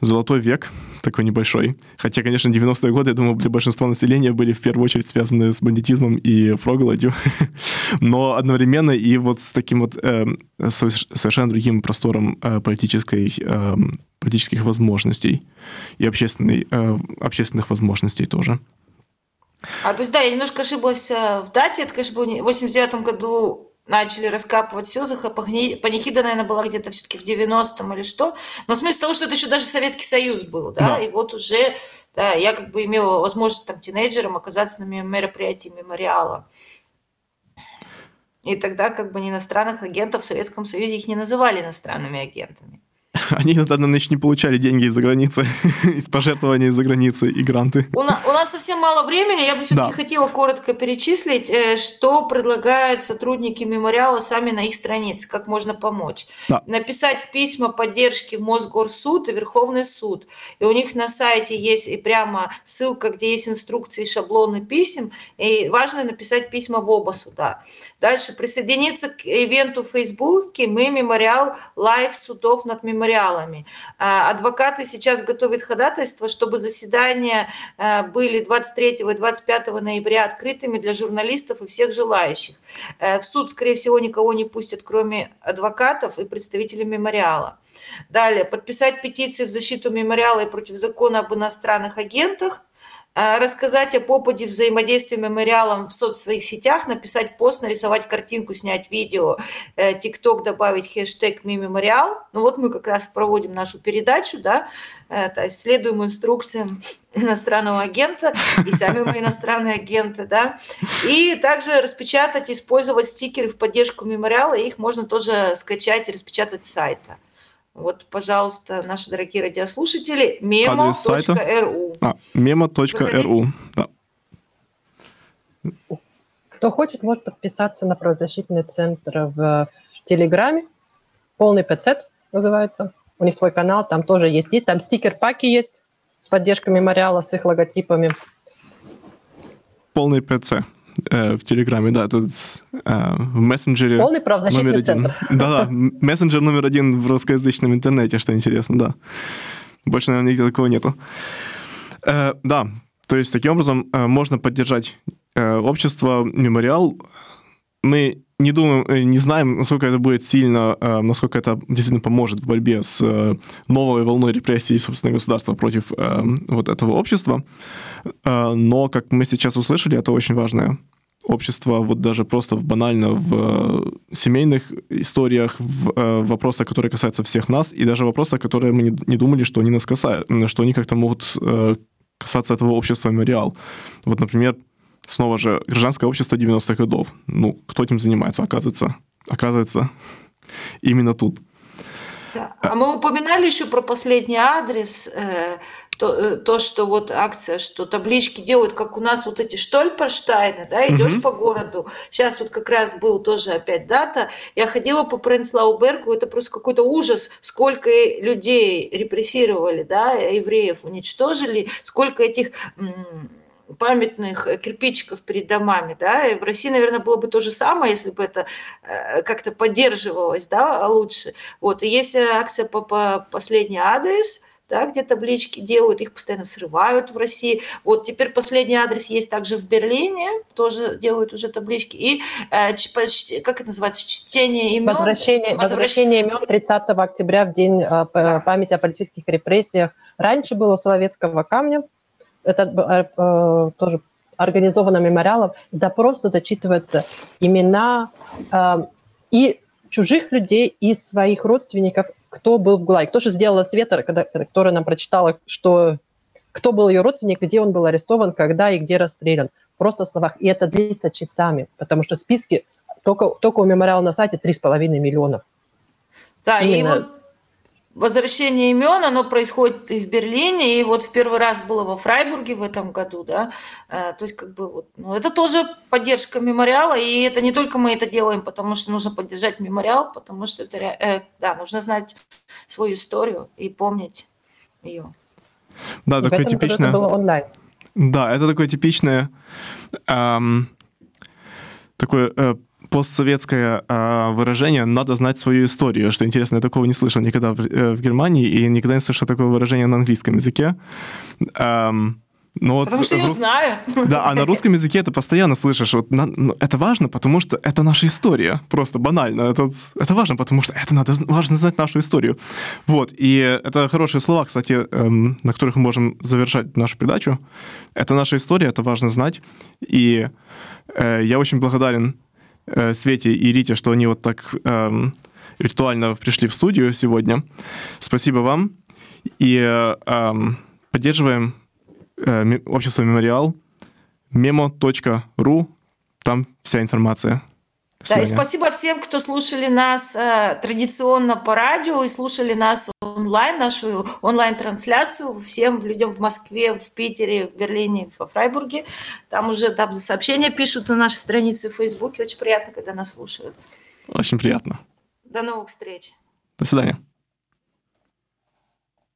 [SPEAKER 1] золотой век такой небольшой. Хотя, конечно, 90-е годы, я думаю, для большинства населения были в первую очередь связаны с бандитизмом и проголодью. <laughs> Но одновременно и вот с таким вот э, совершенно другим простором э, политической, э, политических возможностей и общественной, общественных возможностей тоже.
[SPEAKER 3] А, то есть, да, я немножко ошиблась в дате. Это, конечно, было в 89 году начали раскапывать Силзаха, панихида, наверное, была где-то все-таки в 90-м или что. Но смысл того, что это еще даже Советский Союз был, да, да. и вот уже, да, я как бы имела возможность там тинейджером оказаться на мероприятии мемориала. И тогда как бы иностранных агентов в Советском Союзе их не называли иностранными агентами. <laughs>
[SPEAKER 1] Они иногда, значит, не получали деньги из-за границы, <laughs> из пожертвований из-за границы и гранты.
[SPEAKER 3] У, на, у нас совсем мало времени, я бы все-таки да. хотела коротко перечислить, э, что предлагают сотрудники мемориала сами на их странице, как можно помочь. Да. Написать письма поддержки в Мосгорсуд и Верховный суд. И у них на сайте есть и прямо ссылка, где есть инструкции шаблоны писем, и важно написать письма в оба суда. Дальше присоединиться к ивенту в Фейсбуке «Мы мемориал live судов над мемориалом» мемориалами. А, адвокаты сейчас готовят ходатайство, чтобы заседания а, были 23 и 25 ноября открытыми для журналистов и всех желающих. Э, в суд, скорее всего, никого не пустят, кроме адвокатов и представителей мемориала. Далее, подписать петиции в защиту мемориала и против закона об иностранных агентах – рассказать о попаде взаимодействия мемориалом в соцсетях, сетях, написать пост, нарисовать картинку, снять видео, э, тикток добавить хэштег мемориал. Ну вот мы как раз проводим нашу передачу, да, э, то есть следуем инструкциям <laughs> иностранного агента и сами мы иностранные агенты, да. И также распечатать, использовать стикеры в поддержку мемориала, их можно тоже скачать и распечатать с сайта. Вот, пожалуйста, наши дорогие радиослушатели, memo.ru.
[SPEAKER 1] А, memo.ru, да.
[SPEAKER 2] Кто хочет, может подписаться на правозащитный центр в, в Телеграме. Полный ПЦ называется. У них свой канал, там тоже есть. есть там стикер-паки есть с поддержкой мемориала, с их логотипами.
[SPEAKER 1] Полный ПЦ э, в Телеграме, да, тут э, в мессенджере
[SPEAKER 2] Полный правозащитный номер один. <laughs>
[SPEAKER 1] Да-да, мессенджер номер один в русскоязычном интернете, что интересно, да. Больше, наверное, нигде такого нету. Э, да, то есть таким образом э, можно поддержать э, общество, мемориал, мы не думаем, э, не знаем, насколько это будет сильно, э, насколько это действительно поможет в борьбе с э, новой волной репрессий, собственно, государства против вот этого общества. Но, как мы сейчас услышали, это очень важное общество, вот даже просто банально в семейных историях, в вопросах, которые касаются всех нас, и даже вопросах, которые мы не думали, что они нас касают, что они как-то могут касаться этого общества мемориал. Вот, например, снова же, гражданское общество 90-х годов. Ну, кто этим занимается, оказывается? Оказывается, именно тут.
[SPEAKER 3] Да. А мы упоминали еще про последний адрес, э, то, э, то, что вот акция, что таблички делают, как у нас вот эти Штольперштайны, да, идешь угу. по городу. Сейчас вот как раз был тоже опять дата. Я ходила по Пренслаубергу, это просто какой-то ужас, сколько людей репрессировали, да, евреев уничтожили, сколько этих памятных э, кирпичиков перед домами, да, и в России, наверное, было бы то же самое, если бы это э, как-то поддерживалось, да, лучше. Вот, и есть э, акция по, по последний адрес, да, где таблички делают, их постоянно срывают в России. Вот теперь последний адрес есть также в Берлине, тоже делают уже таблички. И э, как это называется, чтение имен.
[SPEAKER 2] Возвращение, возвращение имен 30 октября в день э, памяти о политических репрессиях. Раньше было Соловецкого камня, это э, э, тоже организовано мемориалом, да просто дочитываются имена э, и чужих людей, и своих родственников, кто был в ГУЛАГе. Кто же сделала Света, когда, которая нам прочитала, что кто был ее родственник, где он был арестован, когда и где расстрелян. Просто в словах. И это длится часами, потому что списки только, только у мемориала на сайте 3,5 миллиона.
[SPEAKER 3] Да, Именно... и вот возвращение имен, оно происходит и в Берлине, и вот в первый раз было во Фрайбурге в этом году, да, э, то есть как бы вот, ну, это тоже поддержка мемориала, и это не только мы это делаем, потому что нужно поддержать мемориал, потому что это, э, да, нужно знать свою историю и помнить ее.
[SPEAKER 1] Да, и такое типичное...
[SPEAKER 2] Это было онлайн.
[SPEAKER 1] Да, это такое типичное эм, такое э, постсоветское э, выражение «надо знать свою историю», что интересно, я такого не слышал никогда в, э, в Германии и никогда не слышал такое выражение на английском языке.
[SPEAKER 3] Эм, но вот потому что я рус... знаю.
[SPEAKER 1] Да, а на русском языке это постоянно слышишь. Вот, на, ну, это важно, потому что это наша история. Просто банально. Это, это важно, потому что это надо, важно знать нашу историю. Вот. И это хорошие слова, кстати, эм, на которых мы можем завершать нашу передачу. Это наша история, это важно знать. И э, я очень благодарен Э, Свете и Рите, что они вот так эм, виртуально пришли в студию сегодня. Спасибо вам. И эм, поддерживаем э, общество «Мемориал» memo.ru. Там вся информация.
[SPEAKER 3] Да, и спасибо всем, кто слушали нас э, традиционно по радио и слушали нас онлайн, нашу онлайн-трансляцию всем людям в Москве, в Питере, в Берлине, во Фрайбурге. Там уже там сообщения пишут на нашей странице в Фейсбуке. Очень приятно, когда нас слушают.
[SPEAKER 1] Очень приятно.
[SPEAKER 3] До новых встреч.
[SPEAKER 1] До свидания.